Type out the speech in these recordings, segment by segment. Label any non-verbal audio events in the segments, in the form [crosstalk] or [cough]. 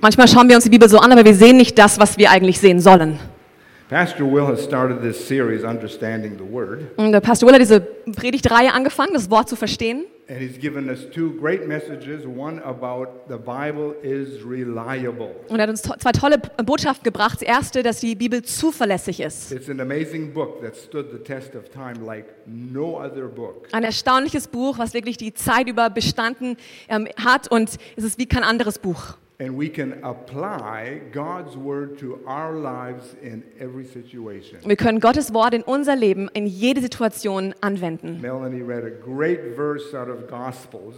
Manchmal schauen wir uns die Bibel so an, aber wir sehen nicht das, was wir eigentlich sehen sollen. Pastor Will has started this series, Understanding the Word, Und der Pastor Will hat diese Predigtreihe angefangen, das Wort zu verstehen. And he's given us two great messages. One about the Bible is reliable. Und er hat uns to zwei tolle Botschaften gebracht. Die erste, dass die Bibel zuverlässig ist. It's an amazing book that stood the test of time like no other book. Ein erstaunliches Buch, was wirklich die Zeit über bestanden ähm, hat und es ist wie kein anderes Buch. And we can apply God's Word to our lives in every situation. Wir können Gottes Wort in unser Leben, in jede Situation anwenden. Melanie read a great verse out of Gospels.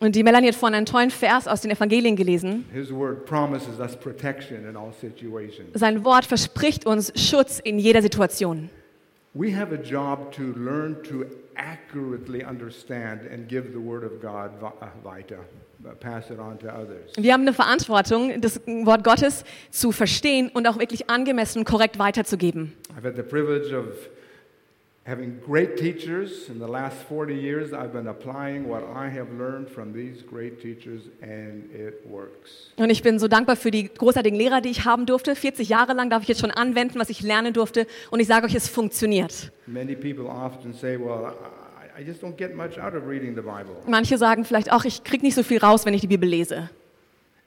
Und die Melanie hat vorhin einen tollen Vers aus den Evangelien gelesen. His Word promises us protection in all situations. Sein Wort verspricht uns Schutz in jeder Situation. We have a job to learn to accurately understand and give the Word of God vi- uh, vita, uh. Wir haben eine Verantwortung, das Wort Gottes zu verstehen und auch wirklich angemessen und korrekt weiterzugeben. I've had the privilege of having great teachers. In the last 40 years, I've been applying what I have learned from these great teachers, and it works. Und ich bin so dankbar für die großartigen Lehrer, die ich haben durfte. 40 Jahre lang darf ich jetzt schon anwenden, was ich lernen durfte. Und ich sage euch, es funktioniert. Many people often say, Well, I, I just don't get much out of reading the Bible. Manche sagen vielleicht auch, ich kriege nicht so viel raus, wenn ich die Bibel lese.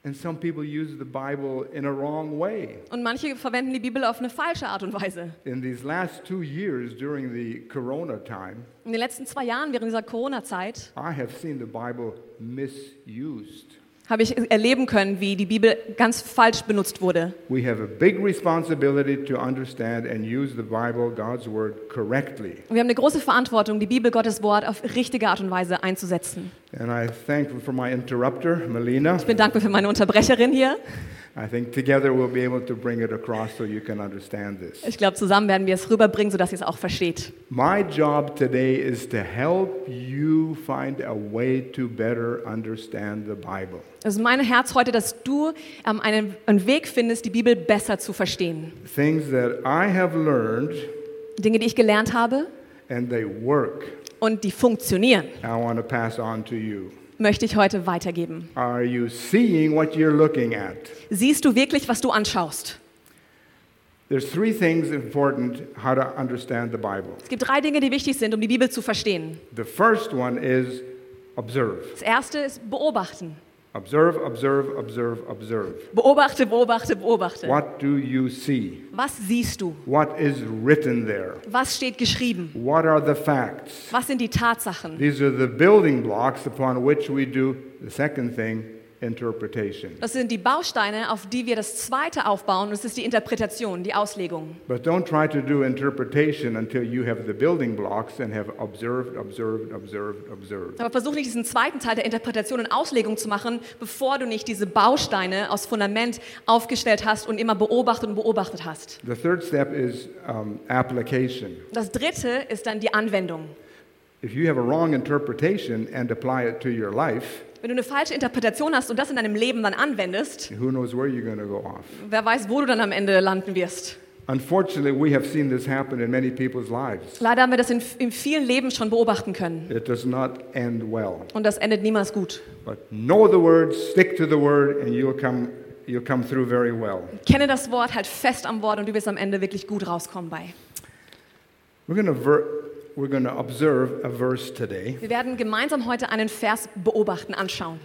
And some people use the Bible in a wrong way. Und manche verwenden die Bibel auf eine falsche Art und Weise. In these last two years during the Corona time, In den letzten zwei Jahren, während dieser Corona-Zeit, I have seen the Bible misused. Habe ich erleben können, wie die Bibel ganz falsch benutzt wurde. We have a big responsibility to understand and use the Bible, God's Word, correctly. Und wir haben eine große Verantwortung, die Bibel, Gottes Wort, auf richtige Art und Weise einzusetzen. And I thank for my interrupter, Melina. Ich bin dankbar für meine Unterbrecherin hier. [laughs] I think together we'll be able to bring it across so you can understand this. Ich glaube, zusammen werden wir es rüberbringen, sodass ihr es auch versteht. My job today is to help you find a way to better understand the Bible. Es ist mein Herz heute, dass du ähm, einen, einen Weg findest, die Bibel besser zu verstehen. Things that I have learned Dinge, die ich gelernt habe and they work, und die funktionieren, I want to pass on to you. Möchte ich heute weitergeben. Are you seeing what you're looking at? Siehst du wirklich, was du anschaust? There's three things important how to understand the Bible. Es gibt drei Dinge, die wichtig sind, um die Bibel zu verstehen. The first one is observe. Das erste ist beobachten. Observe, observe, observe, observe. Beobachte, beobachte, beobachte. What do you see? Was siehst du? What is written there? Was steht geschrieben? What are the facts? Was sind die Tatsachen? These are the building blocks upon which we do the second thing interpretation. Das sind die Bausteine, auf die wir das zweite aufbauen. Das ist die Interpretation, die Auslegung. But don't try to do interpretation until you have the building blocks and have observed, observed, observed, observed. Aber versuch nicht diesen zweiten Teil der Interpretation und Auslegung zu machen, bevor du nicht diese Bausteine aus Fundament aufgestellt hast und immer beobachtet und beobachtet hast. The third step is um, application. Das dritte ist dann die Anwendung. If you have a wrong interpretation and apply it to your life, Wenn du eine falsche Interpretation hast und das in deinem Leben dann anwendest, who knows where you're going to go off? wer weiß, wo du dann am Ende landen wirst. Unfortunately, we have seen this happen in many people's lives. Leider haben wir das in, in vielen Leben schon beobachten können. It does not end well. Und das endet niemals gut. But know the word, stick to the word, and you'll come, you'll come through very well. Kenne das Wort, halt fest am Wort und du wirst am Ende wirklich gut rauskommen bei. We're going to we're going to observe a verse today. Wir werden gemeinsam heute einen Vers beobachten, anschauen.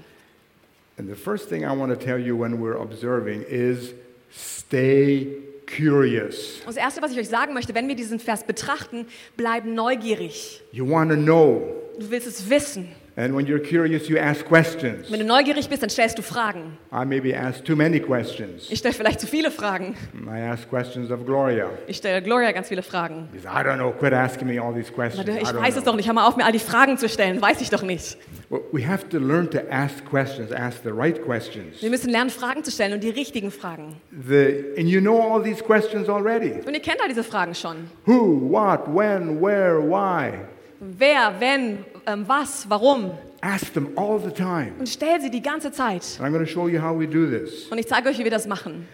And the first thing I want to tell you when we're observing is stay curious. Und das Erste, was ich euch sagen möchte, wenn wir diesen Vers betrachten, bleib neugierig. You want to know. Du willst es wissen. And when you're curious, you ask questions. Wenn du neugierig bist, dann stellst du Fragen. I maybe ask too many questions. Ich stelle vielleicht zu viele Fragen. I ask questions of Gloria. Ich stelle Gloria ganz viele Fragen. She says, I don't know, quit asking me all these questions. Ich weiß es know. doch nicht. Hör mal auf, mir all die Fragen zu stellen. Weiß ich doch nicht. Well, we have to learn to ask questions, ask the right questions. Wir müssen lernen, Fragen zu stellen und die richtigen Fragen. The, and you know all these questions already. Und ihr kennt all diese Fragen schon. Who, what, when, where, why. Wer, wenn, ähm, was, warum. Ask them all the time. Und stell sie die ganze Zeit. And I'm going to show you how we do this. Und ich zeige euch, wie wir das machen.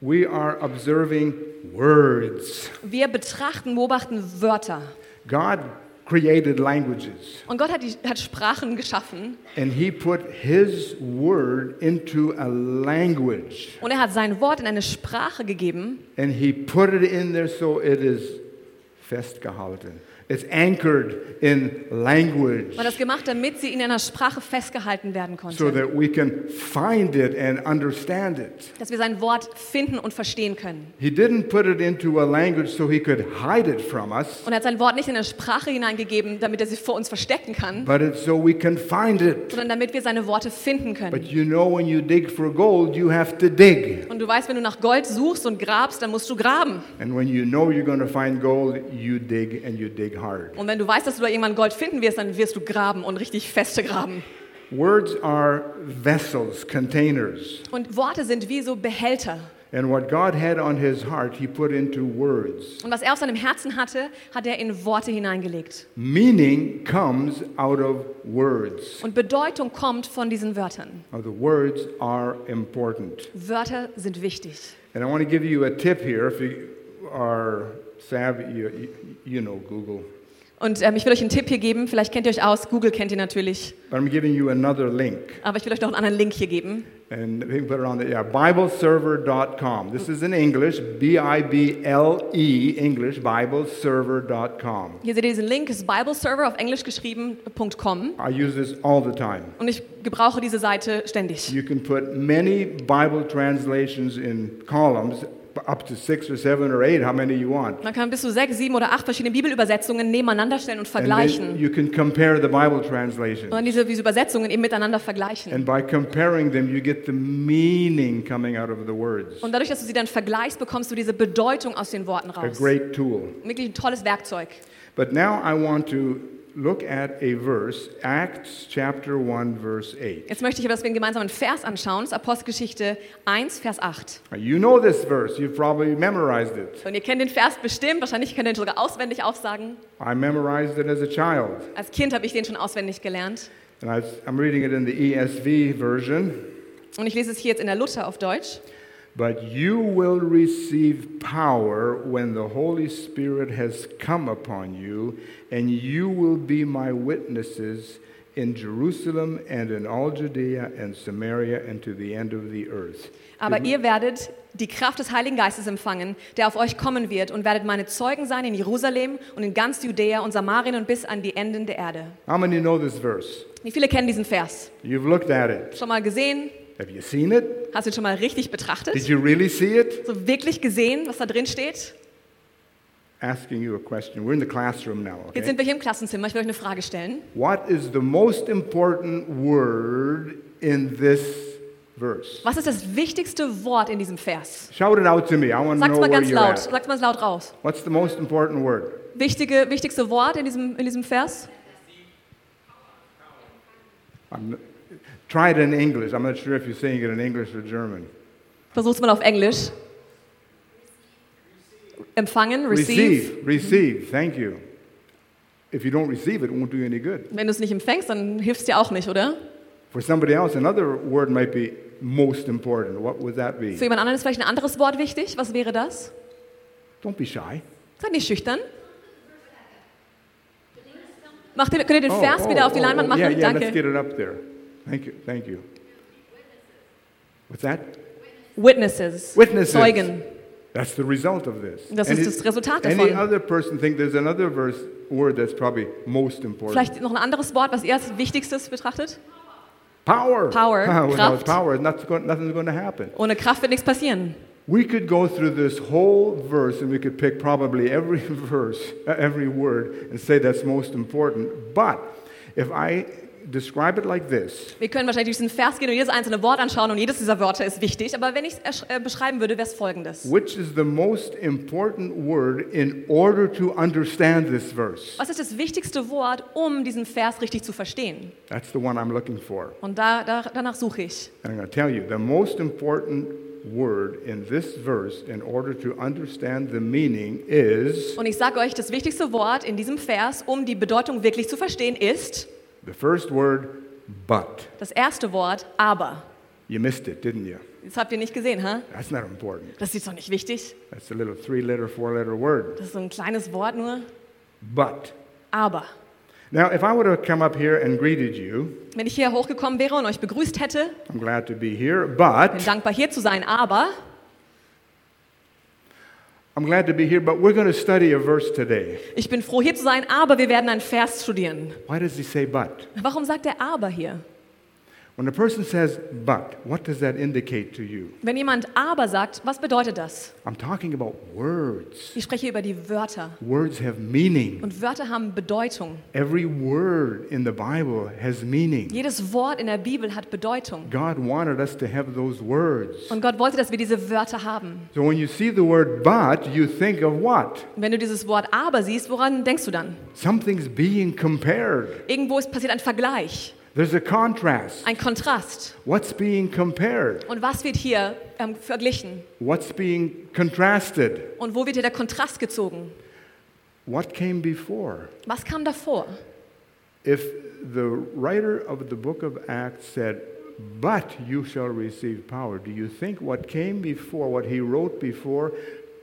We are observing words. Wir betrachten, beobachten Wörter. God created languages. Und Gott hat, die, hat Sprachen geschaffen And he put his word into a language. und er hat sein Wort in eine Sprache gegeben And he put it in there so it is festgehalten. It's anchored in language hat das gemacht, damit sie in einer Sprache festgehalten werden so konnte. that we can find it and understand it. Dass wir sein Wort finden und verstehen können. He didn't put it into a language so he could hide it from us, Und er hat sein Wort nicht in eine Sprache hineingegeben, damit er sie vor uns verstecken kann, but it's so we can find it. sondern damit wir seine Worte finden But können. you know, when you dig for gold, you have to dig. Und du weißt, wenn du nach Gold suchst und grabst, dann musst du graben. And when you know you're going to find gold, you dig and you dig hard. Und wenn du weißt, dass du da irgendwann Gold finden wirst, dann wirst du graben und richtig feste graben. Words are vessels, containers. Und Worte sind wie so Behälter. And what God had on his heart, he put into words. Und was er auf seinem Herzen hatte, hat er in Worte hineingelegt. Meaning comes out of words. Und Bedeutung kommt von diesen Wörtern. The words are important. Wörter sind wichtig. And I want to give you a tip here. If you are savvy, you, you, you know Google. Und ähm, ich will euch einen Tipp hier geben. Vielleicht kennt ihr euch aus. Google kennt ihr natürlich. But I'm giving you another link. Aber ich will euch noch einen anderen Link hier geben. And we can put it on the, yeah, BibleServer.com. This is in English, B I B L E, English, BibleServer.com. Hier seht ihr diesen Link. ist Bibleserver auf Englisch geschrieben .com. I use this all the time. Und ich gebrauche diese Seite ständig. You can put many Bible translations in columns, up to six or seven or eight, how many you want. Man kann bis zu sechs, sieben oder acht verschiedene Bibelübersetzungen nebeneinander stellen und And then vergleichen. you can compare the Bible Und translations. dann diese, diese Übersetzungen eben miteinander vergleichen. And by comparing them, you get the meaning coming out of the words. Und dadurch, dass du sie dann vergleichst, bekommst du diese Bedeutung aus den Worten A raus. great tool. Wirklich ein tolles Werkzeug. But now I want to look at a verse, Acts chapter 1, verse 8. Jetzt möchte ich aber, dass wir einen gemeinsamen Vers anschauen. Das ist Apostelgeschichte 1, Vers 8. Now, You know this verse, you've probably memorized it. Und ihr kennt den Vers bestimmt, wahrscheinlich könnt ihr ihn sogar auswendig aufsagen. I memorized it as a child. Als Kind habe ich den schon auswendig gelernt. And I'm reading it in the ESV version. Und ich lese es hier jetzt in der Luther auf Deutsch. But you will receive power when the Holy Spirit has come upon you, and you will be my witnesses in Jerusalem and in all Judea and Samaria and to the end of the earth. Aber ihr werdet die Kraft des Heiligen Geistes empfangen, der auf euch kommen wird, und werdet meine Zeugen sein in Jerusalem und in ganz Judäa und Samarien und bis an die Enden der Erde. How many know this verse? Wie viele kennen diesen Vers? You've looked at it. Schon mal gesehen? Have you seen it? Hast du ihn schon mal richtig betrachtet? Did you really see it? So wirklich gesehen, was da drin steht? Asking you a question. We're in the classroom now, Jetzt okay? sind wir hier im Klassenzimmer. Ich will euch eine Frage stellen. What is the most important word in this verse? Was ist das wichtigste Wort in diesem Vers? Shout it out to me. I want to Sag's know mal where ganz you're laut. at. Sag's mal laut raus. What's the most important word? Wichtige, wichtigste Wort in diesem, in diesem Vers? I'm, try it in English. I'm not sure if you're saying it in English or German. Versuch's mal auf Englisch. Empfangen, receive. Receive. Receive. Thank you. If you don't receive it, it won't do you any good. Wenn du es nicht empfängst, dann hilft es dir auch nicht, oder? For somebody else, another word might be most important. What would that be? Für jemand anderen ist vielleicht ein anderes Wort wichtig. Was wäre das? Don't be shy. Seid nicht schüchtern. Macht ihr, könnt ihr den Oh, Vers oh, wieder auf die oh, Leinwand oh, machen? Yeah, yeah, let's Danke. get it up there. Thank you. Thank you. What's that? Witnesses. Witnesses. Zeugen. That's the result of this. Das ist Any- das Resultat Any other person think there's another verse word that's probably most important? Vielleicht noch ein anderes Wort, was ihr als wichtigstes betrachtet? Power. Power, [laughs] Without Kraft. power, nothing's going, nothing's going to happen. Ohne Kraft wird nichts passieren. We could go through this whole verse and we could pick probably every [laughs] verse, uh, every word, and say that's most important. But if I describe it like this, Wir können wahrscheinlich diesen Vers gehen und jedes einzelne Wort anschauen und jedes dieser Wörter ist wichtig. Aber wenn ich es äh, beschreiben würde, wäre es folgendes. which is the most important word in order to understand this verse? Was ist das wichtigste Wort, um diesen Vers richtig zu verstehen? That's the one I'm looking for. Und da, da, danach suche ich. And I'm going to tell you the most important word in this verse in order to understand the meaning is Und ich sage euch, das wichtigste Wort in diesem Vers, um die Bedeutung wirklich zu verstehen, ist the first word, but. das erste Wort, aber. You missed it, didn't you? Das habt ihr nicht gesehen, ha? That's not important. Das ist doch nicht wichtig. That's a little three letter, four letter word. Das ist so ein kleines Wort nur. But. Aber. Now, if I would have come up here and greeted you, Wenn ich hier hochgekommen wäre und euch begrüßt hätte, I'm glad to be here, bin but dankbar hier zu sein, aber I'm glad to be here, but we're going to study a verse today. ich bin froh hier zu sein, aber wir werden einen Vers studieren. Why does he say but? Warum sagt er aber hier? When a person says but, what does that indicate to you? Wenn jemand aber sagt, was bedeutet das? I'm talking about words. Ich spreche über die Wörter. Words have meaning. Und Wörter haben Bedeutung. Every word in the Bible has meaning. Jedes Wort in der Bibel hat Bedeutung. God wanted us to have those words. Und Gott wollte, dass wir diese Wörter haben. So when you see the word but, you think of what? Wenn du dieses Wort aber siehst, woran denkst du dann? Something's being compared. Irgendwo ist passiert ein Vergleich, There's a contrast. ein Kontrast. What's being compared? Und was wird hier ähm, verglichen? What's being contrasted? Und wo wird hier der Kontrast gezogen? What came before? Was kam davor? If the writer of the book of Acts said, But you shall receive power, do you think what came before, what he wrote before,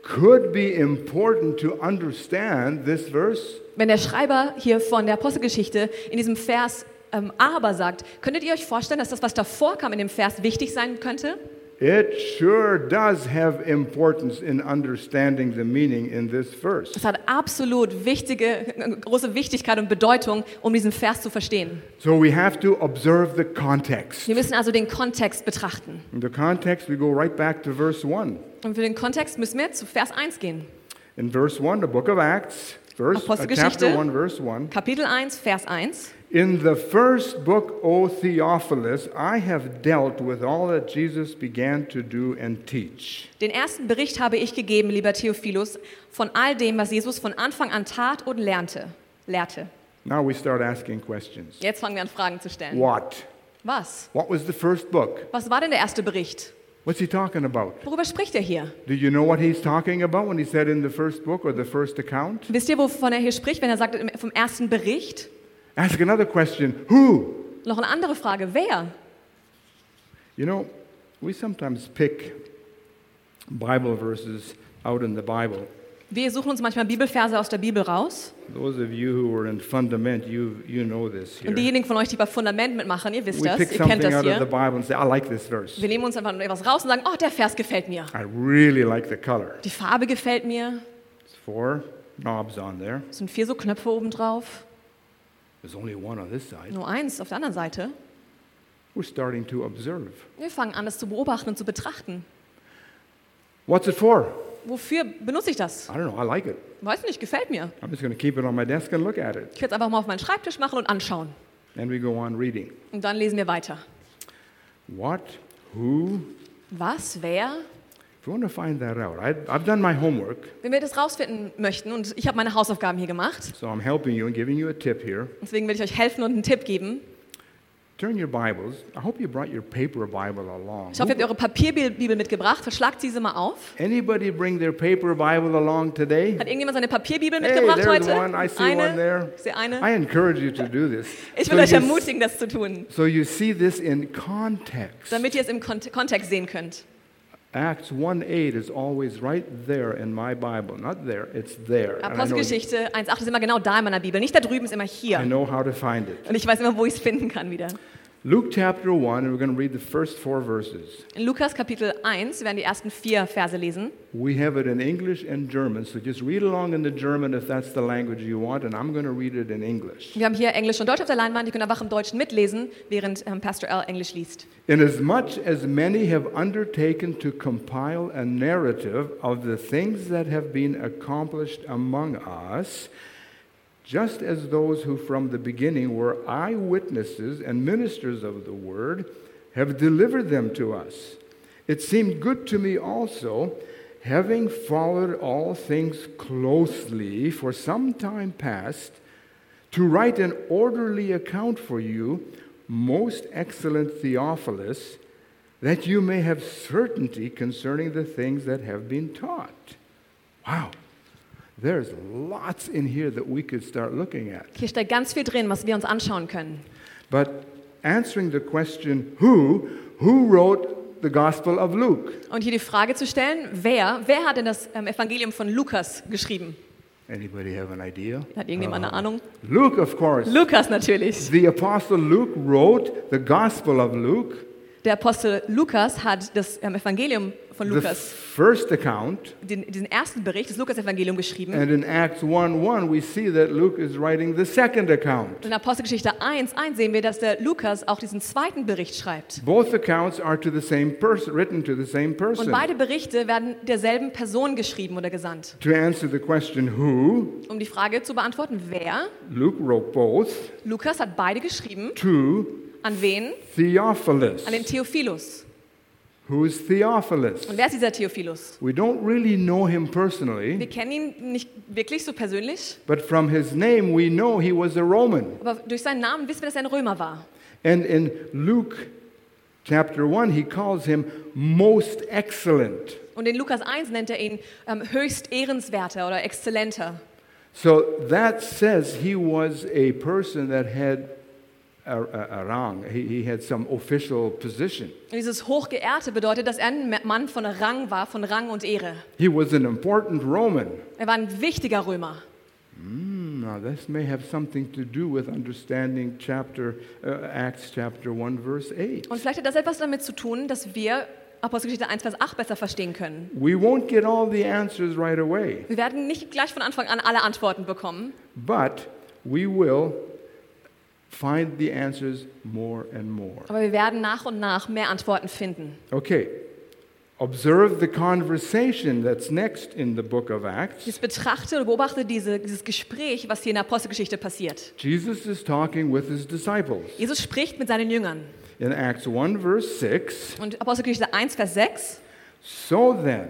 could be important to understand this verse? Wenn der Schreiber hier von der Apostelgeschichte in diesem Vers ähm, aber sagt, könntet ihr euch vorstellen, dass das, was davor kam in dem Vers, wichtig sein könnte? It sure does have importance in understanding the meaning in this verse. Es hat absolut wichtige, große Wichtigkeit und Bedeutung, um diesen Vers zu verstehen. So we have to observe the context. Wir müssen also den Kontext betrachten. In the context, we go right back to verse 1. Und für den Kontext müssen wir zu Vers 1 gehen. In verse 1, the book of Acts, verse, uh, Apostelgeschichte. chapter 1, verse 1. Kapitel 1, Vers 1. In the first book, O Theophilus, I have dealt with all that Jesus began to do and teach. Den ersten Bericht habe ich gegeben, lieber Theophilus, von all dem, was Jesus von Anfang an tat und lernte. lehrte. Now we start asking questions. Jetzt fangen wir an, Fragen zu stellen. What? Was? What was the first book? Was war denn der erste Bericht? What's he talking about? Worüber spricht er hier? Do you know what he's talking about when he said in the first book or the first account? Wisst ihr, wovon er hier spricht, wenn er sagt vom ersten Bericht? Ask another question Who? Noch eine andere Frage. Wer? You know, we sometimes pick Bible verses out in the Bible. Wir suchen uns manchmal Bibelverse aus der Bibel raus. Those of you who were in fundament, you, you know this here. Und diejenigen von euch, die bei Fundament mitmachen, ihr wisst We das, pick ihr kennt something das out of the hier. Bible and say, I like this verse. Wir nehmen uns einfach etwas raus und sagen, oh, der Vers gefällt mir. I really like the color. Die Farbe gefällt mir. It's four knobs on there. Es sind vier so Knöpfe oben drauf. There's only one on this side. Nur eins auf der anderen Seite. We're starting to observe. Wir fangen an, das zu beobachten und zu betrachten. What's it for? Wofür benutze ich das? I don't know. I like it. Weiß nicht, gefällt mir. I'm just going to keep it on my desk and look at it. Ich werde es einfach mal auf meinen Schreibtisch machen und anschauen. And we go on reading. Und dann lesen wir weiter. What? Who? Was, wer? If you want to find that out, I, I've done my homework, Wenn wir das rausfinden möchten, und ich habe meine Hausaufgaben hier gemacht, so I'm helping you and giving you a tip here. deswegen will ich euch helfen und einen Tipp geben. Turn your Bibles. I hope you brought your paper Bible along. Ich hoffe, ihr habt eure Papierbibel mitgebracht. Verschlagt diese mal auf. Anybody bring their paper Bible along today? Hat irgendjemand seine Papierbibel Hey, mitgebracht there's heute? one. I see eine. one there. Ich sehe eine. I encourage you to do this. Ich So will euch you s- ermutigen, das zu tun, So you see this in context. damit ihr es im Kont Kontext sehen könnt. Acts 1:8 is always right there in my Bible. Not there, it's there. I Apostelgeschichte 1,8 ist immer genau da in meiner Bibel. Nicht da drüben, ist immer I hier. know how to find it. Und ich weiß immer, wo ich es finden kann wieder. Luke chapter 1, and we're going to read the first four verses. In Lukas Kapitel 1, wir werden die ersten vier Verse lesen. We have it in English and German, so just read along in the German if that's the language you want, and I'm going to read it in English. Wir haben hier Englisch und Deutsch auf der Leinwand. Ihr könnt einfach im Deutschen mitlesen, während ähm, Pastor L. Englisch liest. Inasmuch as many have undertaken to compile a narrative of the things that have been accomplished among us, just as those who from the beginning were eyewitnesses and ministers of the word have delivered them to us, it seemed good to me also, having followed all things closely for some time past, to write an orderly account for you, most excellent Theophilus, that you may have certainty concerning the things that have been taught. Wow. There's lots in here that we could start looking at. Hier steckt ganz viel drin, was wir uns anschauen können. But answering the question, who, who wrote the Gospel of Luke? Und hier die Frage zu stellen, wer, wer hat denn das ähm, Evangelium von Lukas geschrieben? Anybody have an idea? Hat irgendjemand eine Ahnung? Luke, of course. Lukas natürlich. The Apostle Luke wrote the Gospel of Luke, Der Apostel Lukas hat das ähm, Evangelium von the Lukas, first account. den, diesen ersten Bericht, das Lukas-Evangelium geschrieben. And in Acts 1 1, we see that Luke is writing the second account. In Apostelgeschichte 1, 1 sehen wir, dass der Lukas auch diesen zweiten Bericht schreibt. Both accounts are to the same person, written to the same Und person. beide Berichte werden derselben Person geschrieben oder gesandt. To answer the question who, Um die Frage zu beantworten, wer? Luke wrote both Lukas hat beide geschrieben. to An wen? Theophilus. An den Theophilus. Who is Theophilus? Und wer ist dieser Theophilus? We don't really know him Wir personally, kennen ihn nicht wirklich so persönlich, but from his name we know he was a Roman. aber durch seinen Namen wissen wir, dass er ein Römer war. And in Luke chapter 1, he calls him most excellent. Und in Lukas 1 nennt er ihn ähm, höchst ehrenswerter oder exzellenter. So that says he was a person that had rang. He, he had some official position. Dieses Hochgeehrte bedeutet, dass er ein Mann von Rang war, von Rang und Ehre. He was an important Roman. Er war ein wichtiger Römer. Hmm, Now, this may have something to do with understanding chapter, uh, Acts chapter 1, verse 8. Und vielleicht hat das etwas damit zu tun, dass wir Apostelgeschichte 1, Vers 8 besser verstehen können. We won't get all the answers right away, Wir werden nicht gleich von Anfang an alle Antworten bekommen, but we will find the answers more and more. aber wir werden nach und nach mehr Antworten finden. Okay, observe the conversation that's next in the book of Acts. Jetzt betrachte oder beobachte diese, dieses Gespräch, was hier in der Apostelgeschichte passiert. Jesus is talking with his disciples. Jesus spricht mit seinen Jüngern. In Acts 1, verse 6, Und Apostelgeschichte 1, Vers 6. so then,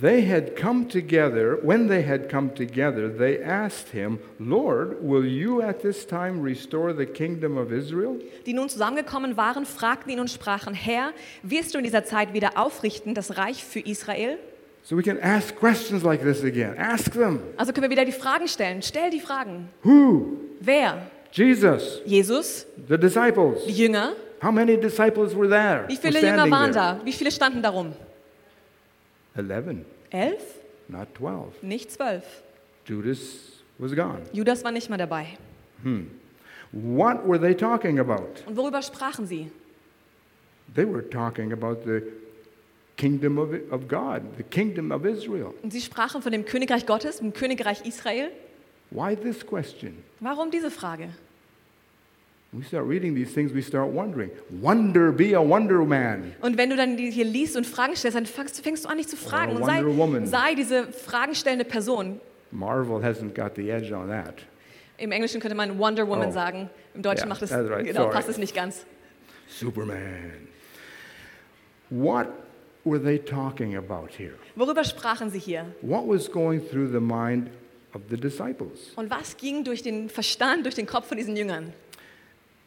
they had come together. When they had come together, they asked him, Lord, will you at this time restore the kingdom of Israel? die nun zusammengekommen waren, fragten ihn und sprachen, Herr, wirst du in dieser Zeit wieder aufrichten, das Reich für Israel? So we can ask questions like this again. Ask them. Also können wir wieder die Fragen stellen. Stell die Fragen. Who? Wer? Jesus. Jesus? The disciples. Die Jünger? How many disciples were there? Wie viele Jünger waren there? da? Wie viele standen darum? Eleven, Elf? not twelve. Nicht zwölf. Judas was gone. Judas war nicht mehr dabei. What were they talking about? Und worüber sprachen sie? They were talking about the kingdom of, of God, the kingdom of Israel. Und sie sprachen von dem Königreich Gottes, dem Königreich Israel. Why this question? Warum diese Frage? We start reading these things, we start wondering. Wonder, be a wonder man. Und wenn du dann hier liest und Fragen stellst, dann fängst, fängst du an, dich zu fragen. Und sei, sei diese fragenstellende Person. Marvel hasn't got the edge on that. Im Englischen könnte man Wonder Woman Oh. sagen. Im Deutschen Yeah, macht es, right. genau, Sorry. passt es nicht ganz. Superman. What were they talking about here? Worüber sprachen sie hier? What was going through the mind of the disciples? Und was ging durch den Verstand, durch den Kopf von diesen Jüngern?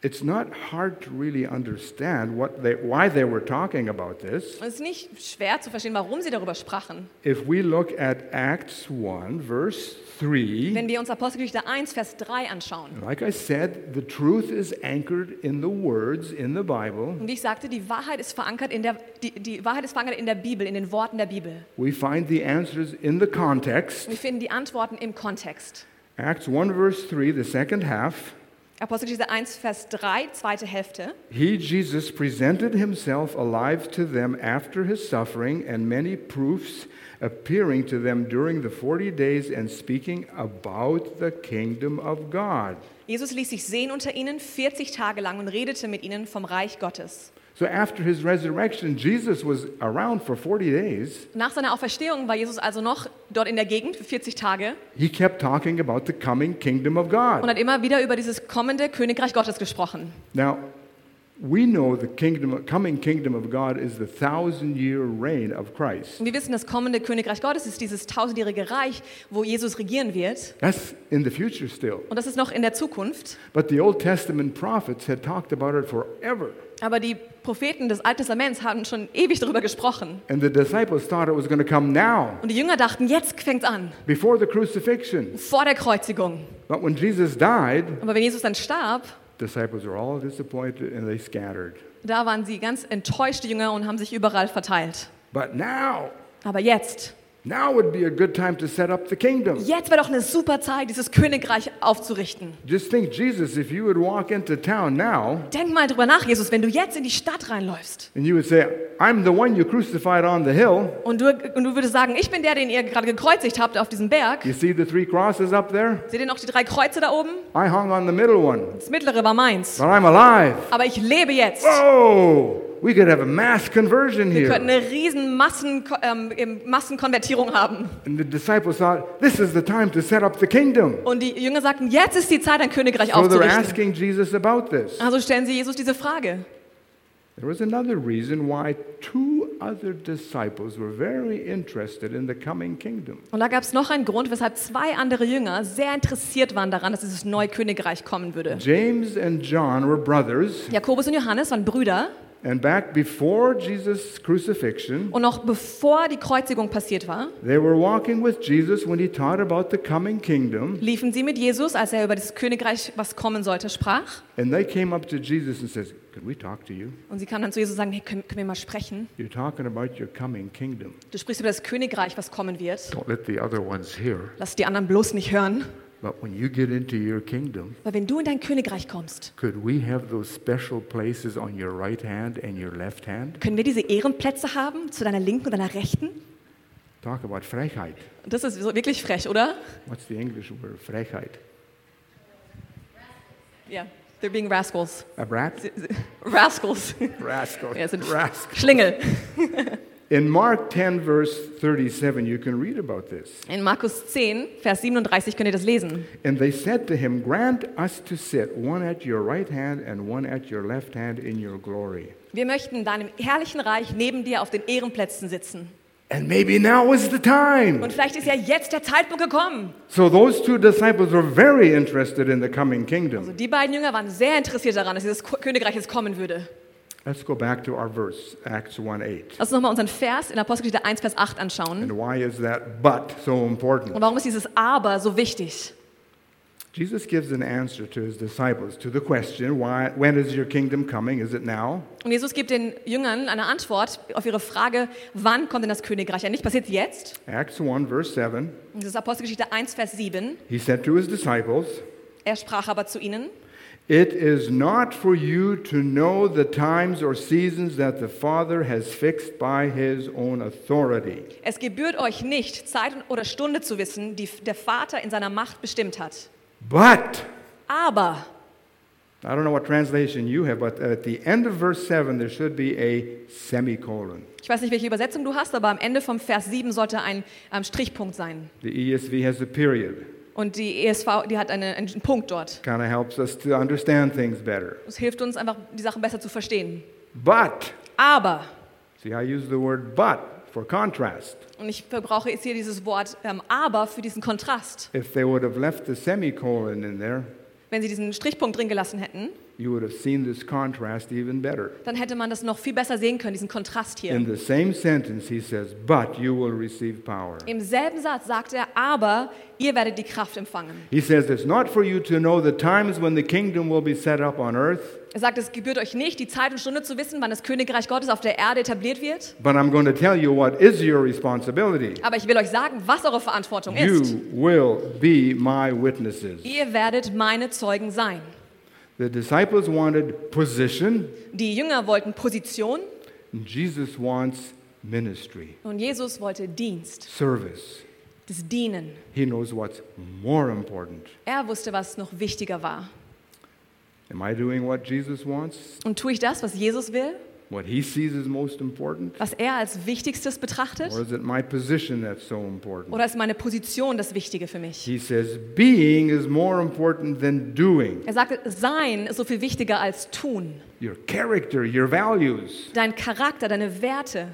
It's not hard to really understand what they, why they were talking about this. Es ist nicht schwer zu verstehen, warum sie darüber sprachen. If we look at Acts 1, verse 3, Wenn wir uns Apostelgeschichte 1, Vers 3 anschauen. like I said, the truth is anchored in the words in the Bible. Und wie ich sagte, die Wahrheit ist verankert in der, die, die Wahrheit ist verankert in der Bibel, in den Worten der Bibel. We find the answers in the context. Wir finden die Antworten im Kontext. Acts 1, verse 3, the second half. Apostelgeschichte 1, Vers 3, zweite Hälfte. He, Jesus, presented himself alive to them after his suffering, and many proofs appearing to them during the 40 days and speaking about the kingdom of God. Jesus ließ sich sehen unter ihnen 40 Tage lang und redete mit ihnen vom Reich Gottes. So after his resurrection, Jesus was around for 40 days. Nach seiner Auferstehung war Jesus also noch dort in der Gegend für 40 Tage He kept talking about the coming kingdom of und God. hat immer wieder über dieses kommende Königreich Gottes gesprochen. Now, we know the kingdom, coming kingdom of God is the thousand year reign of Christ. Und wir wissen, das kommende Königreich Gottes ist dieses tausendjährige Reich, wo Jesus regieren wird. That's in the future still. Und das ist noch in der Zukunft. But the Old Testament prophets had talked about it forever. Aber die Propheten des Alten Testaments haben schon ewig darüber gesprochen. And the disciples thought it was going to come now, Und die Jünger dachten, jetzt fängt's an, before the crucifixion. vor der Kreuzigung. But when Jesus died, Aber wenn Jesus dann starb, disciples were all disappointed and they scattered. da waren sie ganz enttäuschte Jünger und haben sich überall verteilt. But now, Aber jetzt, Now would be a good time to set up the kingdom. Jetzt wäre doch eine super Zeit, dieses Königreich aufzurichten. Just think, Jesus, if you would walk into town now Denk mal drüber nach, Jesus, wenn du jetzt in die Stadt reinläufst and you would say, I'm the one you crucified on the hill. und du, und du würdest sagen, ich bin der, den ihr gerade gekreuzigt habt auf diesem Berg. You see the three crosses up there? Seht ihr noch die drei Kreuze da oben? I hung on the middle one, Das mittlere war meins. but I'm alive. Aber ich lebe jetzt. Whoa! We could have a mass conversion Wir könnten here. eine riesen Massen, ähm, Massenkonvertierung haben. And the disciples thought, this is the time to set up the kingdom. Und die Jünger sagten, jetzt ist die Zeit, ein Königreich So they're aufzurichten. asking Jesus about this. Also stellen sie Jesus diese Frage. There was another reason why two other disciples were very interested in the coming kingdom. Und da gab es noch einen Grund, weshalb zwei andere Jünger sehr interessiert waren daran, dass dieses neue Königreich kommen würde. James and John were brothers, Jakobus und Johannes waren Brüder and back before Jesus' crucifixion, und noch bevor die Kreuzigung passiert war, they were walking with Jesus when he taught about the coming kingdom. liefen sie mit Jesus, als er über das Königreich, was kommen sollte, sprach. And they came up to Jesus and says, "Could we talk to you? Und sie kamen dann zu Jesus und sagen, hey, können, können wir mal sprechen? You're talking about your coming kingdom. Du sprichst über das Königreich, was kommen wird. Don't let the other ones hear. Lass die anderen bloß nicht hören. But when you get into your kingdom, Weil wenn du in dein Königreich kommst, could we have those special places on your right hand and your left hand? können wir diese Ehrenplätze haben zu deiner Linken und deiner Rechten? Talk about Frechheit. Das ist so wirklich frech, oder? What's the English word? Frechheit. Ja, they're being rascals. A brat? [laughs] Rascals. Rascal. Ja, sind Rascal. Schlingel. [laughs] In Mark 10, verse 37, you can read about this. In Markus 10, Vers 37 könnt ihr das lesen. And they said to him, Grant us to sit, one at your right hand and one at your left hand in your glory. Wir möchten in deinem herrlichen Reich neben dir auf den Ehrenplätzen sitzen. And maybe now is the time. Und vielleicht ist ja jetzt der Zeitpunkt gekommen. So those two disciples were very interested in the coming kingdom. Also die beiden Jünger waren sehr interessiert daran, dass dieses Königreich jetzt kommen würde. Let's go back to our verse, Acts 1 8. Lass uns nochmal unseren Vers in Apostelgeschichte 1, Vers 8 anschauen. And why is that but so important? Und warum ist dieses Aber so wichtig? Jesus gives an answer to his disciples to the question, why, when is your kingdom coming? Is it now? Und Jesus gibt den Jüngern eine Antwort auf ihre Frage, wann kommt denn das Königreich? Ja, nicht passiert jetzt. Acts 1, verse 7. Das ist Apostelgeschichte 1, Vers 7. He said to his disciples, Er sprach aber zu ihnen, It is not for you to know the times or seasons that the Father has fixed by his own authority. es gebührt euch nicht, Zeit oder Stunde zu wissen, die der Vater in seiner Macht bestimmt hat. But, Aber, I don't know what translation you have, but at the end of verse 7, there should be a semicolon. ich weiß nicht, welche Übersetzung du hast, aber am Ende vom Vers 7 sollte ein ähm, Strichpunkt sein. The ESV has a period. Und die ESV, die hat eine, einen Punkt dort. Kind of helps us to understand things better. Es hilft uns einfach, die Sachen besser zu verstehen. But, Aber, see, I use the word but for contrast. und ich verbrauche jetzt hier dieses Wort ähm, aber für diesen Kontrast. If they would have left the semicolon in there, Wenn sie diesen Strichpunkt drin gelassen hätten, you would have seen this contrast even better. dann hätte man das noch viel besser sehen können, diesen Kontrast hier. In the same sentence, he says, But you will receive power. Im selben Satz sagt er, aber ihr werdet die Kraft empfangen. He says, It's not for you to know the times when the kingdom will be set up on earth, Er sagt, es gebührt euch nicht, die Zeit und Stunde zu wissen, wann das Königreich Gottes auf der Erde etabliert wird. but I'm going to tell you what is your responsibility. Aber ich will euch sagen, was eure Verantwortung ist. You will be my witnesses. Ihr werdet meine Zeugen sein. The disciples wanted position, Die Jünger wollten Position and Jesus wants ministry, und Jesus wollte Dienst, service. das Dienen. He knows what's more important. Er wusste, was noch wichtiger war. Am I doing what Jesus wants? Und tue ich das, was Jesus will, What he sees as most important? was er als Wichtigstes betrachtet? Or is it my position that's so important? Oder ist meine Position das Wichtige für mich? He says, being is more important than doing. Er sagte, sein ist so viel wichtiger als tun. Your character, your values, Dein Charakter, deine Werte,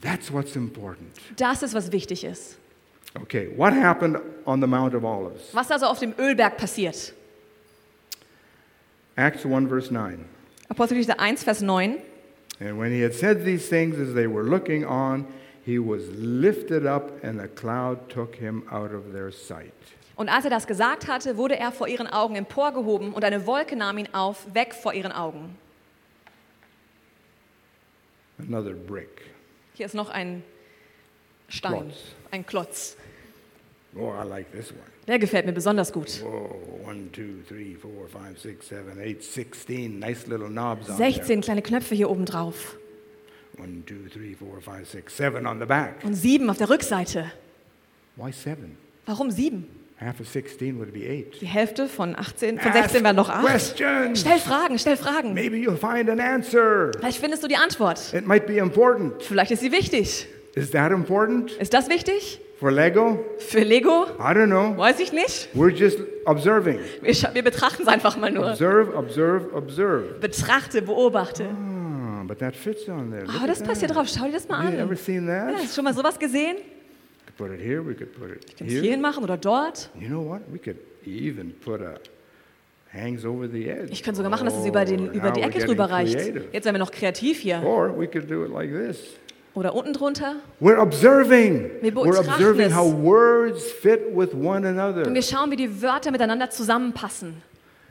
that's what's important. das ist, was wichtig ist. Okay, what happened on the Mount of Olives? Was also auf dem Ölberg passiert? Acts 1, verse 9. Apostelgeschichte 1, Vers 9. And when he had said these things as they were looking on, he was lifted up, and a cloud took him out of their sight. Und als er das gesagt hatte, wurde er vor ihren Augen emporgehoben und eine Wolke nahm ihn auf, weg vor ihren Augen. Another brick. Hier ist noch ein Stein, Klotz. ein Klotz. Oh, I like this one. Der gefällt mir besonders gut. Whoa, one, two, three, four, five, six, seven, eight, sixteen. Nice little knobs on 16 kleine Knöpfe hier oben drauf. One, two, three, four, five, six, seven on the back. und sieben auf der Rückseite. Why seven? Warum sieben? Half of 16 would be eight. Die Hälfte von 18, von Ask 16 wären noch 8. questions. Stell Fragen, stell Fragen. Maybe you'll find an answer. Vielleicht findest du die Antwort. It might be important. Vielleicht ist sie wichtig. Is that important Ist das wichtig? For Lego? Für Lego? I don't know. Weiß ich nicht. We're just observing. Wir, wir betrachten es einfach mal nur. Observe, observe, observe. Betrachte, beobachte. Ah, but that fits on there. Look Oh, das passt hier drauf. Schau dir das mal Have you ever an. seen Ja, that? hast du schon mal sowas gesehen? We could put it here. We could put it here. hier machen oder dort? You know what? We could even put a hangs over the edge. Ich könnte sogar machen, dass es über, den, Oh, über die Ecke drüber reicht. creative. Jetzt wären wir noch kreativ hier. Or we could do it like this. Oder unten drunter. We're observing. Wir We're observing es. how words fit with one Und another. wir schauen, wie die Wörter miteinander zusammenpassen.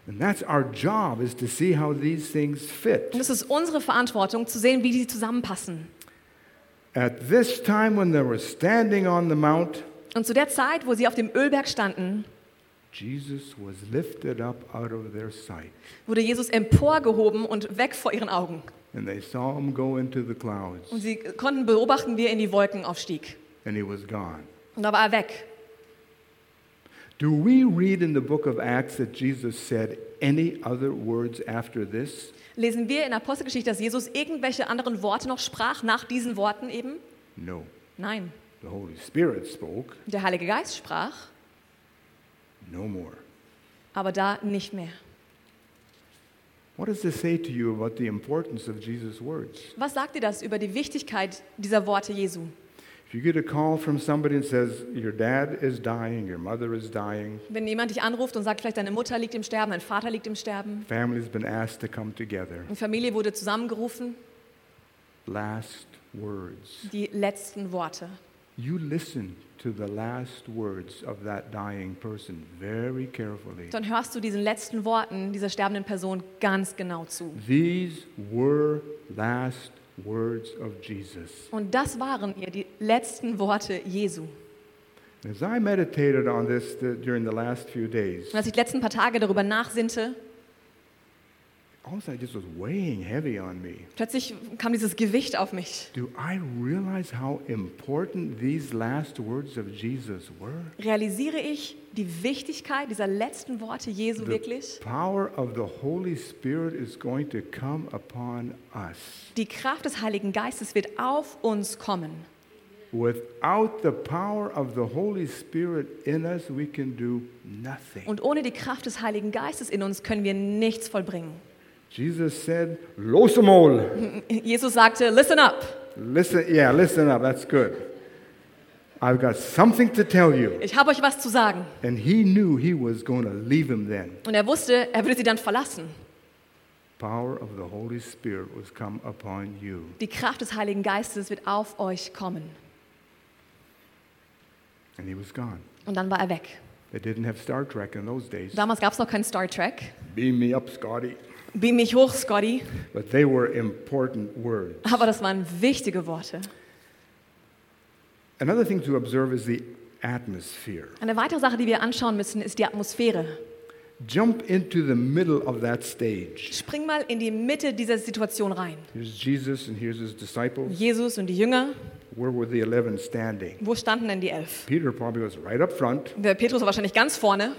And that's our job is to see how these things fit. Und es ist unsere Verantwortung, zu sehen, wie die zusammenpassen. At this time when they were standing on the mount, Und zu der Zeit, wo sie auf dem Ölberg standen, Jesus was lifted up out of their sight. wurde Jesus emporgehoben und weg vor ihren Augen. And they saw him go into the clouds, Und sie konnten beobachten, wie er in die Wolken aufstieg. and he was gone. Und da war er weg. Do we read in the book of Acts that Jesus said any other words after this? Lesen wir in der Apostelgeschichte, dass Jesus irgendwelche anderen Worte noch sprach, nach diesen Worten eben? No. Nein. The Holy Spirit spoke, Der Heilige Geist sprach, no more. aber da nicht mehr. What does this say to you about the importance of Jesus' words? Was sagt dir das über die Wichtigkeit dieser Worte Jesu? If you get a call from somebody and says, Your dad is dying, your mother is dying, Wenn jemand dich anruft und sagt, vielleicht deine Mutter liegt im Sterben, dein Vater liegt im Sterben, family's been asked to come together. eine Familie wurde zusammengerufen, Last words. die letzten Worte. You listen to the last words of that dying person very carefully. Dann hörst du diesen letzten Worten dieser sterbenden Person ganz genau zu. These were last words of Jesus. Und das waren ihr die letzten Worte Jesu. As I meditated on this during the last few days, Und als ich die letzten paar Tage darüber nachsinnte, also just was weighing heavy on me. Plötzlich kam dieses Gewicht auf mich. Do I realize how important these last words of Jesus were? Realisiere ich die Wichtigkeit dieser letzten Worte Jesu The wirklich? power of the Holy Spirit is going to come upon us. Die Kraft des Heiligen Geistes wird auf uns kommen. Without the power of the Holy Spirit in us, we can do nothing. Und ohne die Kraft des Heiligen Geistes in uns können wir nichts vollbringen. Jesus said, Losamol. Jesus sagte, listen up. Listen, yeah, listen up. That's good. I've got something to tell you. Ich habe euch was zu sagen. And he knew he was going to leave him then. Und er wusste, er würde sie dann verlassen. Power of the Holy Spirit was come upon you. Die Kraft des Heiligen Geistes wird auf euch kommen. And he was gone. Und dann war er weg. They didn't have Star Trek in those days. Damals gab es noch kein Star Trek. Beam me up, Scotty. Beam mich hoch, Scotty. But they were important words. Aber das waren wichtige Worte. Another thing to observe is the atmosphere. Eine weitere Sache, die wir anschauen müssen, ist die Atmosphäre. Jump into the middle of that stage. Spring mal in die Mitte dieser Situation rein. Here's Jesus and here's his disciples. Jesus und die Jünger, Where were the 11 standing? wo standen denn die elf? Peter probably was right up front. Der Petrus war wahrscheinlich ganz vorne.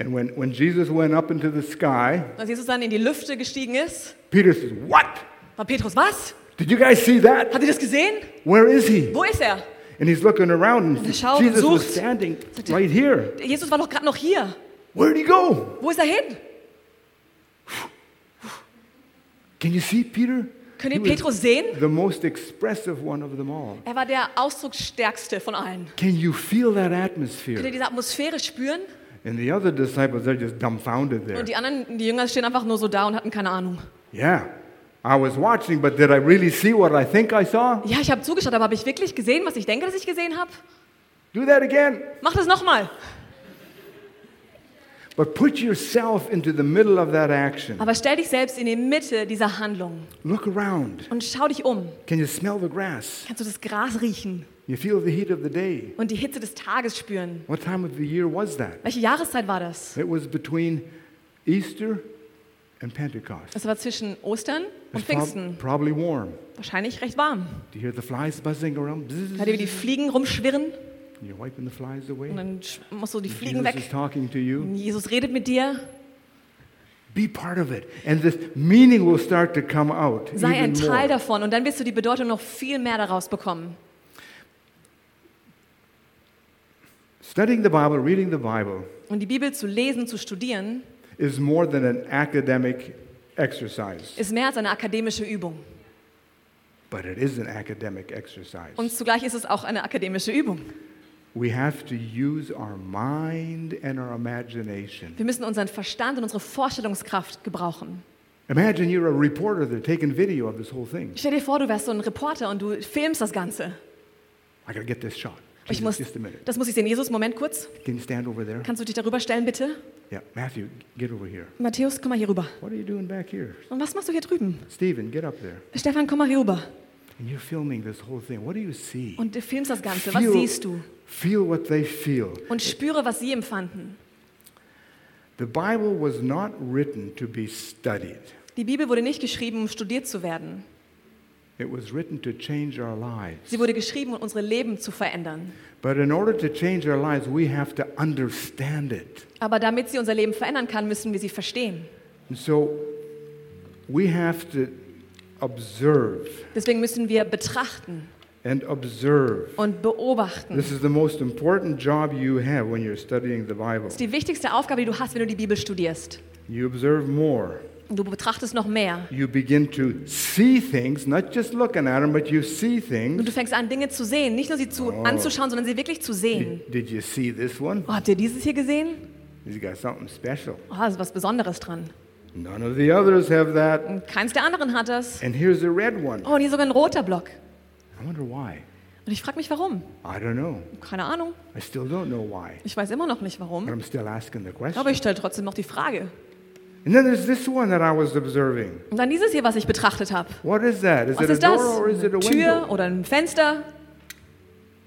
And when, when Jesus went up into the sky, Als Jesus dann in die Lüfte gestiegen ist, Peter says, What? war Petrus, was? Did you guys see that? Habt ihr das gesehen? Where is he? Wo ist er? And he's looking around and Er schaut und Jesus was sucht. standing Sagt er, right here. Jesus war doch gerade noch hier. Where'd he go? Wo ist er hin? Can you see Peter? Könnt He ihr was Petrus sehen? The most expressive one of them all. Er war der ausdrucksstärkste von allen. Can you feel that Könnt ihr atmosphere? diese Atmosphäre spüren? And the other disciples, they're just dumbfounded there. Und die anderen, die Jünger stehen einfach nur so da und hatten keine Ahnung. Yeah. I was watching, but did I really see what I think I saw? Ja, ich habe zugeschaut, aber habe ich wirklich gesehen, was ich denke, dass ich gesehen habe? Do that again. Mach das nochmal. But put yourself into the middle of that action. Aber stell dich selbst in die Mitte dieser Handlung Look around. und schau dich um. Can you smell the grass? Kannst du das Gras riechen You feel the heat of the day. und die Hitze des Tages spüren? What time of the year was that? Welche Jahreszeit war das? It was between Easter and Pentecost. Das war zwischen Ostern und It's Pfingsten. probably warm. Wahrscheinlich recht warm. Do you hear the flies buzzing around? Hört ihr, wie die Fliegen rumschwirren? You're wiping the flies away. Und dann musst du die Fliegen Jesus is weg. talking to you. Jesus redet mit dir. Be part of it. And this meaning will start to come out. Sei ein Teil more. davon und dann wirst du die Bedeutung noch viel mehr daraus bekommen. Studying the Bible, reading the Bible, Und die Bibel zu lesen, zu studieren, is more than an academic exercise, ist mehr als eine akademische Übung. but it is an academic exercise. Und zugleich ist es auch eine akademische Übung. We have to use our mind and our imagination. Wir müssen unseren Verstand und unsere Vorstellungskraft gebrauchen. Imagine you're a reporter that's taking video of this whole thing. Stell dir vor, du wärst so ein Reporter und du filmst das Ganze. I gotta get this shot. Ich Jesus, muss, just a minute. das muss ich sehen. Jesus, Moment kurz. Can you stand over there? Kannst du dich darüber stellen, bitte? Yeah, Matthew, get over here. Matthäus, komm mal hier rüber. What are you doing back here? Und was machst du hier drüben? Stephen, get up there. Stefan, komm mal hier rüber. And you're filming this whole thing. What do you see? Und du filmst das Ganze. Was Feel- siehst du? Feel what they feel. Und spüre, was sie empfanden. The Bible was not written to be studied. Die Bibel wurde nicht geschrieben, um studiert zu werden. Sie wurde geschrieben, um unsere Leben zu verändern. But in order to change our lives, we have to understand it. Aber damit sie unser Leben verändern kann, müssen wir sie verstehen. And so we have to observe Deswegen müssen wir betrachten and observe. und beobachten. This is the most important job you have when you're studying the Bible. Das ist die wichtigste Aufgabe, die du hast, wenn du die Bibel studierst. You observe more. Und du betrachtest noch mehr. You begin to see things, not just looking at them, but you see Und things. du fängst an, Dinge zu sehen. Nicht nur sie zu, Oh. anzuschauen, sondern sie wirklich zu sehen. Did, did you see this one? Oh, habt ihr dieses hier gesehen? He's got something special. Oh, da ist was Besonderes dran. None of the others have that. Und keins der anderen hat das. And here's a red one. Oh, und hier ist sogar ein roter Block. I wonder why. Und ich frage mich, warum? I don't know. Keine Ahnung. I still don't know why. Ich weiß immer noch nicht, warum. I'm still asking the question. Aber ich stelle trotzdem noch die Frage. And then there's this one that I was observing. Und dann dieses hier, was ich betrachtet habe. What is that? Is Was it a ist das? door or is it a Eine Tür window? oder ein Fenster?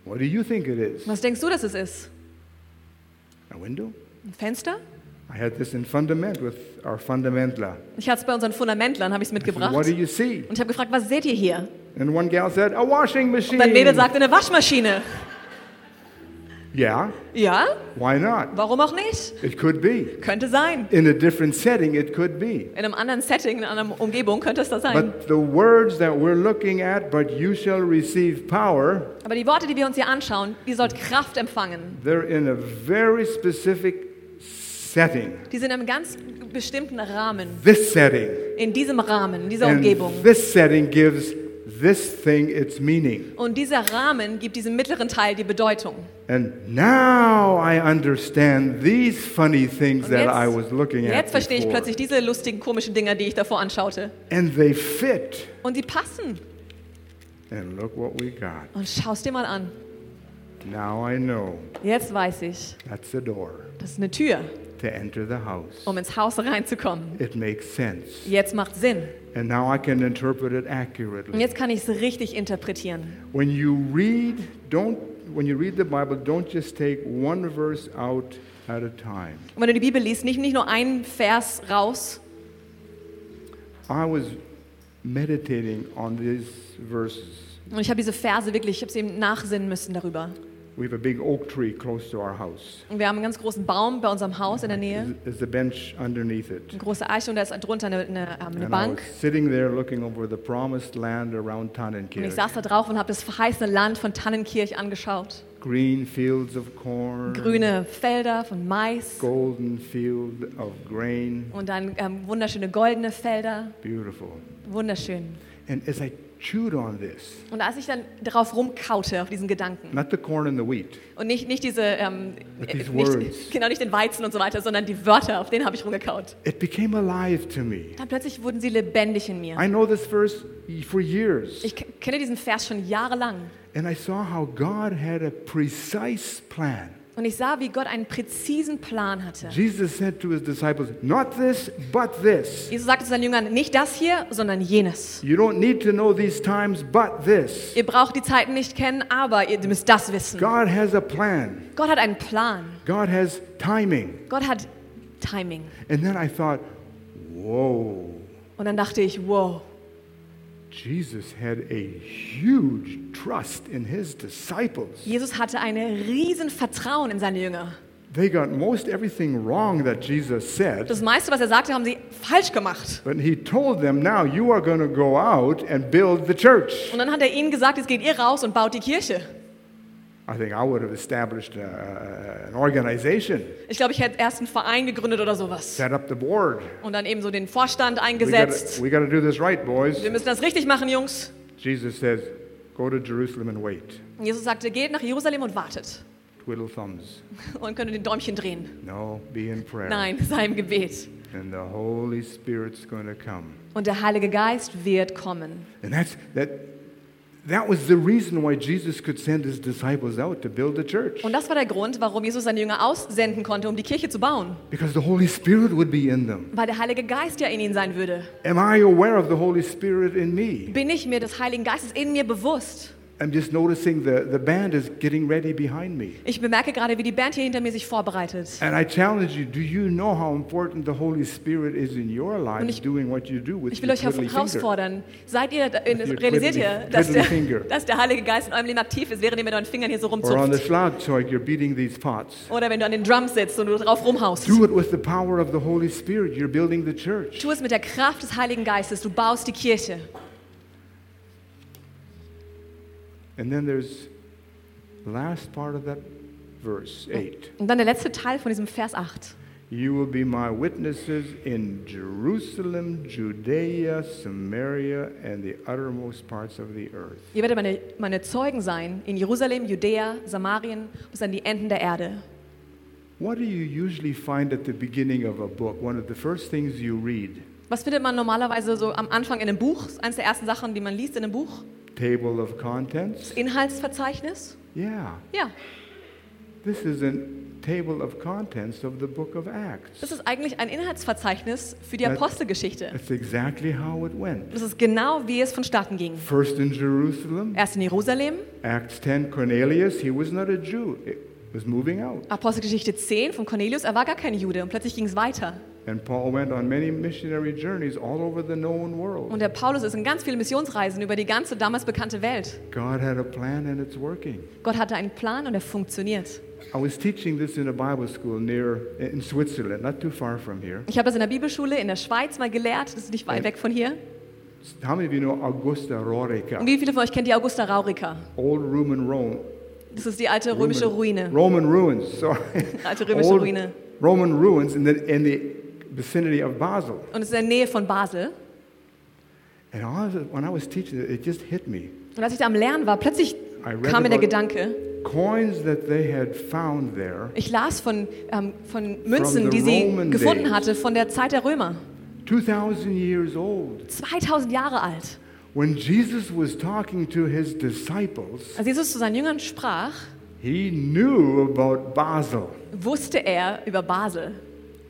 What do you think it is? Was denkst du, dass es ist? A window? Ein Fenster? I had this in fundament with our fundamentla. Ich hatte es bei unseren Fundamentlern, habe ich es mitgebracht. What do you see? Und ich habe gefragt, was seht ihr hier? And one gal said, a washing machine. Und ein Mädel sagte, eine Waschmaschine. Yeah, Ja, why not? warum auch nicht? It could be. Könnte sein. In a different setting, it could be. In einem anderen Setting, in einer Umgebung könnte es das sein. But the words that we're looking at, but you shall receive power, Aber die Worte, die wir uns hier anschauen, ihr sollt Kraft empfangen. they're in a very specific setting. Die sind in einem ganz bestimmten Rahmen. This setting. In diesem Rahmen, in dieser And Umgebung. this setting gives this thing its meaning. Und dieser Rahmen gibt diesem mittleren Teil die Bedeutung. And now I understand these funny things Und that jetzt- I was looking at Jetzt verstehe ich before. plötzlich diese lustigen, komischen Dinger, die ich davor anschaute. And they fit. Und die passen. And look what we got. Und schau es dir mal an. Now I know Jetzt weiß ich, that's the door das ist eine Tür, to enter the house. um ins Haus reinzukommen. It makes sense. Jetzt macht Sinn. And now I can interpret it Und accurately. jetzt kann ich es richtig interpretieren. When you read, don't when you read the Bible, don't just take one verse out at a time. Und wenn du die Bibel liest, nicht, nicht nur einen Vers raus. I was meditating on these verses. Und ich habe diese Verse wirklich, ich habe sie eben nachsinnen müssen darüber. We have a big oak tree close to our house. Und wir haben einen ganz großen Baum bei unserem Haus in der Nähe. There's a bench underneath it. Eine große Eiche und da ist drunter eine, eine, ähm, eine And I Bank. was sitting there looking over the promised land around Und Tannenkirch. ich saß da drauf und habe das verheißene Land von Tannenkirch angeschaut. Green fields of corn, Grüne Felder von Mais golden field of grain. und dann ähm, wunderschöne goldene Felder. Beautiful. Wunderschön. And as I chewed on this, Und als ich dann darauf rumkaute, auf diesen Gedanken, not the corn and the wheat, und nicht, nicht diese, ähm, äh, nicht, words. genau nicht den Weizen und so weiter, sondern die Wörter, auf denen habe ich rumgekaut. it became alive to me. Dann plötzlich wurden sie lebendig in mir. I know this verse for years, Ich kenne diesen Vers schon jahrelang. and I saw how God had a precise plan. Und ich sah, wie Gott einen präzisen Plan hatte. Jesus said to his disciples, Not this, but this. Jesus sagte zu seinen Jüngern, nicht das hier, sondern jenes. You don't need to know these times, but this. Ihr braucht die Zeiten nicht kennen, aber ihr müsst das wissen. God has a plan, Gott hat einen Plan. God has timing. Gott hat Timing. And then I thought, Whoa, Und dann dachte ich, wow, Jesus had a huge trust in his disciples. Jesus hatte ein riesen Vertrauen in seine Jünger. They got most everything wrong that Jesus said. Das meiste, was er sagte, haben sie falsch gemacht. But he told them, now you are going to go out and build the church. Und dann hat er ihnen gesagt, jetzt geht ihr raus und baut die Kirche. I think I would have established uh, an organization, Ich glaube, ich hätte erst einen Verein gegründet oder sowas. set up the board. Und dann eben so den Vorstand We gotta, eingesetzt. we gotta do this right, boys. Wir müssen das richtig machen, Jungs. Jesus says, go to Jerusalem and wait. Jesus sagte, geht nach Jerusalem und wartet. Twiddle thumbs. [laughs] Und könnt den Däumchen drehen. No, be in prayer. Nein, sei im Gebet. And the Holy Spirit's going to come. Und der Heilige Geist wird kommen. And that's that that was the reason why Jesus could send his disciples out to build a church. Und das war der Grund, warum Jesus seine Jünger aussenden konnte, um die Kirche zu bauen. Because the Holy Spirit would be in them. Weil der Heilige Geist ja in ihnen sein würde. Am I aware of the Holy Spirit in me? Bin ich mir des Heiligen Geistes in mir bewusst? I'm just noticing the, the band is getting ready behind me. Ich bemerke gerade, wie die Band hier hinter mir sich vorbereitet. And I challenge you, do you know how important the Holy Spirit is in your lives ich- doing what you do with Ich will euch herausfordern. Seid ihr, realisiert ihr, dass der, [laughs] dass der Heilige Geist in eurem Leben aktiv ist, während ihr mit euren Fingern hier so Or on the rumzupft? Schlagzeug, you're beating these pots. Oder wenn du an den Drums sitzt und du drauf rumhaust. Do it with the power of the Holy Spirit. You're building the church. Tu es mit der Kraft des Heiligen Geistes. Du baust die Kirche. And then there's the last part of that verse, 8. Und dann der letzte Teil von diesem Vers 8. You will be my witnesses in Jerusalem, Judea, Samaria, and the uttermost parts of the earth. Ihr werdet meine, meine Zeugen sein in Jerusalem, Judäa, Samarien bis an die Enden der Erde. What do you usually find at the beginning of a book? One of the first things you read? Was findet man normalerweise so am Anfang in einem Buch? Eines der ersten Sachen, die man liest in einem Buch. Table of contents? Inhaltsverzeichnis? Yeah. Ja, This is a table of contents of the book of Acts. das ist eigentlich ein Inhaltsverzeichnis für die Apostelgeschichte. That's exactly how it went. Das ist genau, wie es vonstatten ging. First in Jerusalem, Erst in Jerusalem, Acts 10, Cornelius, he was not a Jew, he was moving out. Apostelgeschichte 10 von Cornelius, er war gar kein Jude und plötzlich ging es weiter. And Paul went on many missionary journeys all over the known world. Und der Paulus ist in ganz viele Missionsreisen über die ganze damals bekannte Welt. God had a plan and it's working. Gott hatte einen Plan und er funktioniert. I was teaching this in a Bible school near in Switzerland, not too far from here. Ich habe das in der Bibelschule in der Schweiz mal gelehrt, das ist nicht weit weg von hier. How many of you know Augusta Raurica? Und wie viele von euch kennt die Augusta Raurica? Old Roman Rome. Das ist die alte römische Ruine. Roman ruins, sorry. [laughs] Alte römische Old Ruine. Roman ruins in the, in the vicinity of Basel. Und es ist in der Nähe von Basel. And all when I was teaching it, just hit me. Und als ich da am Lernen war, plötzlich kam mir der Gedanke, Coins that they had found there, ich las von, ähm, von Münzen, die sie Roman gefunden days. hatte von der Zeit der Römer. 2,000 years old. 2000 Jahre alt. When Jesus was talking to his disciples, Als Jesus zu seinen Jüngern sprach, he knew about Basel. wusste er über Basel.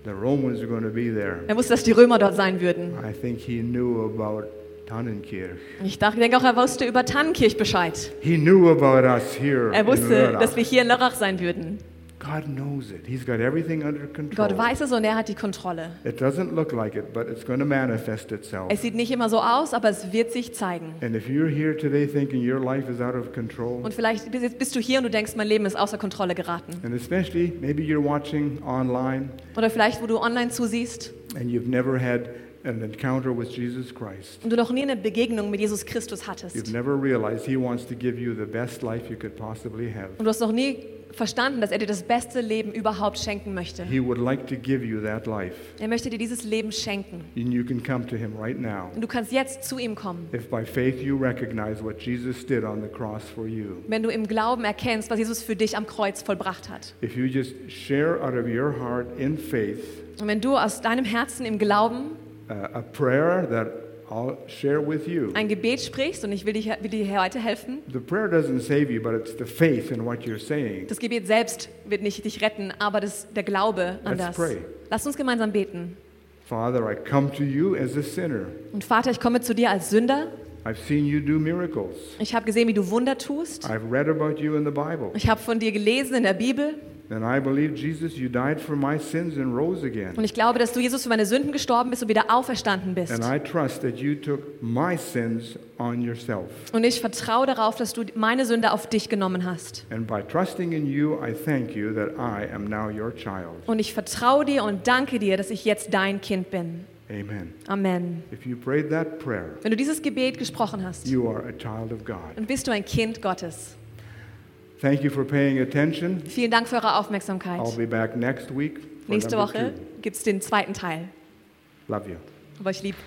The Romans were going to be there. Er wusste, dass die Römer dort sein würden. I think he knew about Tannenkirch. Ich dachte- denke auch, er wusste über Tannenkirch Bescheid. He knew about us here. Er in wusste, Lörrach. dass wir hier in Lörrach sein würden. God knows it. He's got everything under control. Gott weiß es und er hat die Kontrolle. It doesn't look like it, but it's going to manifest itself. Es sieht nicht immer so aus, aber es wird sich zeigen. And if you're here today thinking your life is out of control, Und vielleicht bist du hier und du denkst, mein Leben ist außer Kontrolle geraten. and especially maybe you're watching online Oder vielleicht, wo du online zusiehst and you've never had an encounter with Jesus Christ. und du noch nie eine Begegnung mit Jesus Christus hattest. You've never realized He wants to give you the best life you could possibly have. Und du hast noch nie verstanden, dass er dir das beste Leben überhaupt schenken möchte. He would like to give you that life. Er möchte dir dieses Leben schenken. And you can come to Him right now. Und du kannst jetzt zu ihm kommen. If by faith you recognize what Jesus did on the cross for you, Wenn du im Glauben erkennst, was Jesus für dich am Kreuz vollbracht hat. if you just share out of your heart in faith Und wenn du aus deinem Herzen im Glauben a prayer that I'll share with you. ein Gebet sprichst und ich will dir, will dir heute helfen. The prayer doesn't save you, but it's the faith in what you're saying. Das Gebet selbst wird nicht dich retten, aber das, der Glaube an Let's das. pray. Lass uns gemeinsam beten. Father, I come to you as a sinner. Und Vater, ich komme zu dir als Sünder. I've seen you do miracles. Ich habe gesehen, wie du Wunder tust. I've read about you in the Bible. Ich habe von dir gelesen in der Bibel. And I believe, Jesus, you died for my sins and rose again. Und ich glaube, dass du Jesus für meine Sünden gestorben bist und wieder auferstanden bist. And I trust that you took my sins on yourself. Und ich vertraue darauf, dass du meine Sünde auf dich genommen hast. And by trusting in you, I thank you that I am now your child. Und ich vertraue dir und danke dir, dass ich jetzt dein Kind bin. Amen. Amen. If you prayed that prayer, Wenn du dieses Gebet gesprochen hast, you are a child of God. dann bist du ein Kind Gottes. Thank you for paying attention. Vielen Dank für eure Aufmerksamkeit. I'll be back next week. Nächste Woche gibt es den zweiten Teil. Love you. Aber ich liebe.